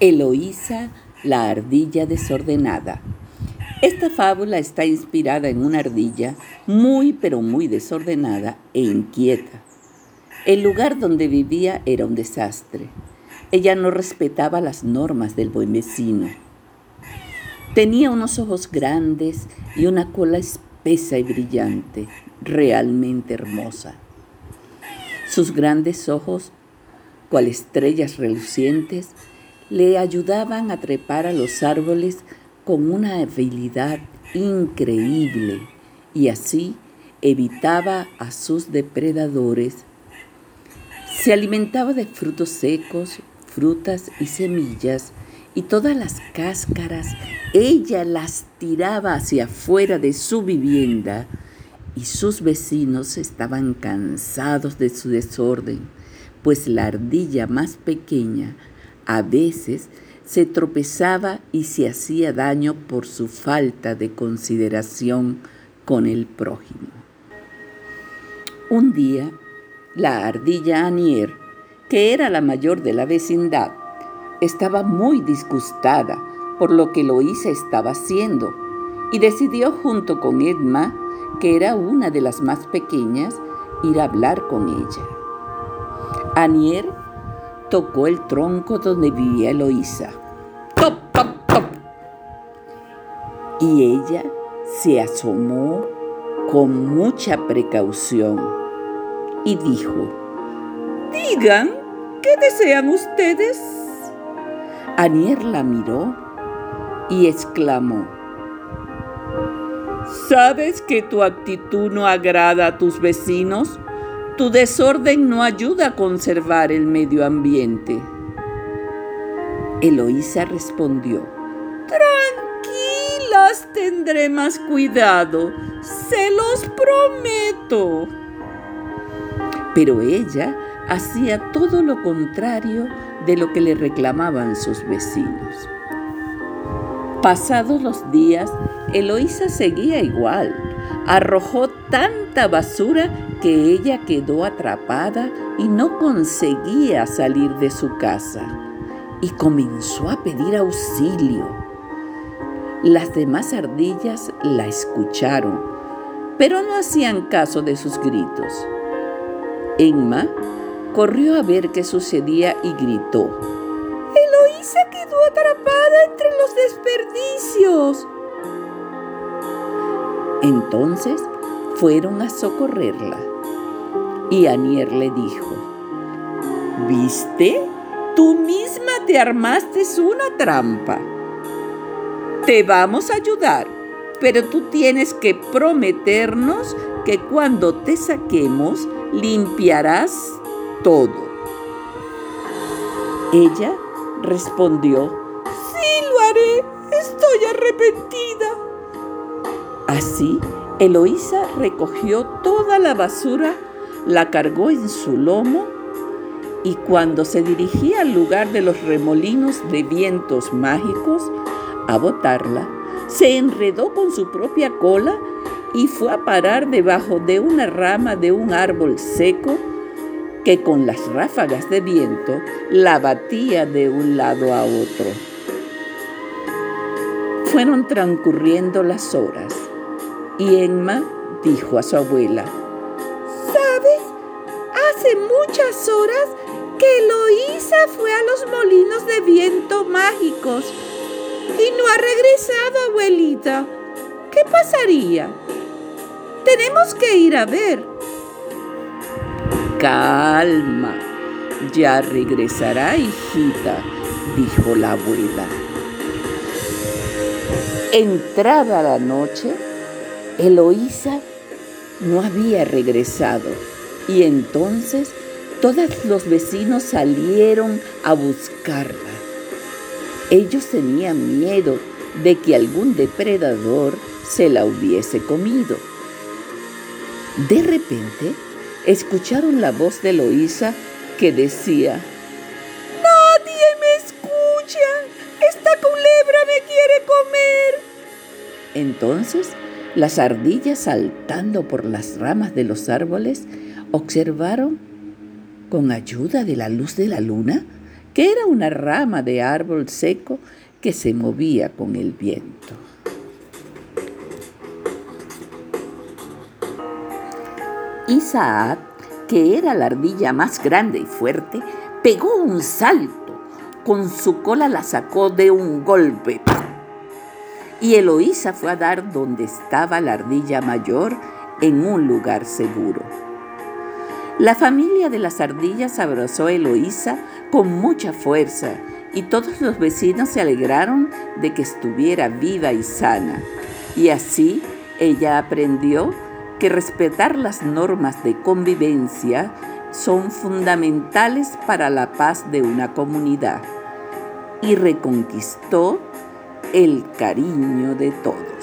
Eloísa, la ardilla desordenada. Esta fábula está inspirada en una ardilla muy pero muy desordenada e inquieta. El lugar donde vivía era un desastre. Ella no respetaba las normas del buen vecino. Tenía unos ojos grandes y una cola espesa y brillante, realmente hermosa. Sus grandes ojos, cual estrellas relucientes, le ayudaban a trepar a los árboles con una habilidad increíble y así evitaba a sus depredadores. Se alimentaba de frutos secos, frutas y semillas y todas las cáscaras ella las tiraba hacia afuera de su vivienda y sus vecinos estaban cansados de su desorden, pues la ardilla más pequeña a veces se tropezaba y se hacía daño por su falta de consideración con el prójimo. Un día, la ardilla Anier, que era la mayor de la vecindad, estaba muy disgustada por lo que Loisa estaba haciendo y decidió junto con Edma, que era una de las más pequeñas, ir a hablar con ella. Anier tocó el tronco donde vivía Eloísa. ¡Top, top, top! Y ella se asomó con mucha precaución y dijo, Digan, ¿qué desean ustedes? Anier la miró y exclamó, ¿Sabes que tu actitud no agrada a tus vecinos? Tu desorden no ayuda a conservar el medio ambiente. Eloísa respondió, Tranquilas, tendré más cuidado, se los prometo. Pero ella hacía todo lo contrario de lo que le reclamaban sus vecinos. Pasados los días, Eloísa seguía igual. Arrojó tanta basura que ella quedó atrapada y no conseguía salir de su casa y comenzó a pedir auxilio. Las demás ardillas la escucharon, pero no hacían caso de sus gritos. Emma corrió a ver qué sucedía y gritó. Eloísa quedó atrapada entre los desperdicios. Entonces fueron a socorrerla. Y Anier le dijo, ¿viste? Tú misma te armaste una trampa. Te vamos a ayudar, pero tú tienes que prometernos que cuando te saquemos limpiarás todo. Ella respondió, sí lo haré, estoy arrepentida. Así, Eloísa recogió toda la basura la cargó en su lomo y cuando se dirigía al lugar de los remolinos de vientos mágicos a botarla, se enredó con su propia cola y fue a parar debajo de una rama de un árbol seco que con las ráfagas de viento la batía de un lado a otro. Fueron transcurriendo las horas y Emma dijo a su abuela, muchas horas que Eloísa fue a los molinos de viento mágicos y no ha regresado, abuelita. ¿Qué pasaría? Tenemos que ir a ver. Calma, ya regresará, hijita, dijo la abuela. Entrada la noche, Eloísa no había regresado y entonces todos los vecinos salieron a buscarla. Ellos tenían miedo de que algún depredador se la hubiese comido. De repente, escucharon la voz de Loisa que decía, Nadie me escucha, esta culebra me quiere comer. Entonces, las ardillas saltando por las ramas de los árboles observaron, con ayuda de la luz de la luna, que era una rama de árbol seco que se movía con el viento. Isaac, que era la ardilla más grande y fuerte, pegó un salto. Con su cola la sacó de un golpe. Y Eloísa fue a dar donde estaba la ardilla mayor en un lugar seguro. La familia de las ardillas abrazó a Eloísa con mucha fuerza y todos los vecinos se alegraron de que estuviera viva y sana. Y así ella aprendió que respetar las normas de convivencia son fundamentales para la paz de una comunidad y reconquistó el cariño de todos.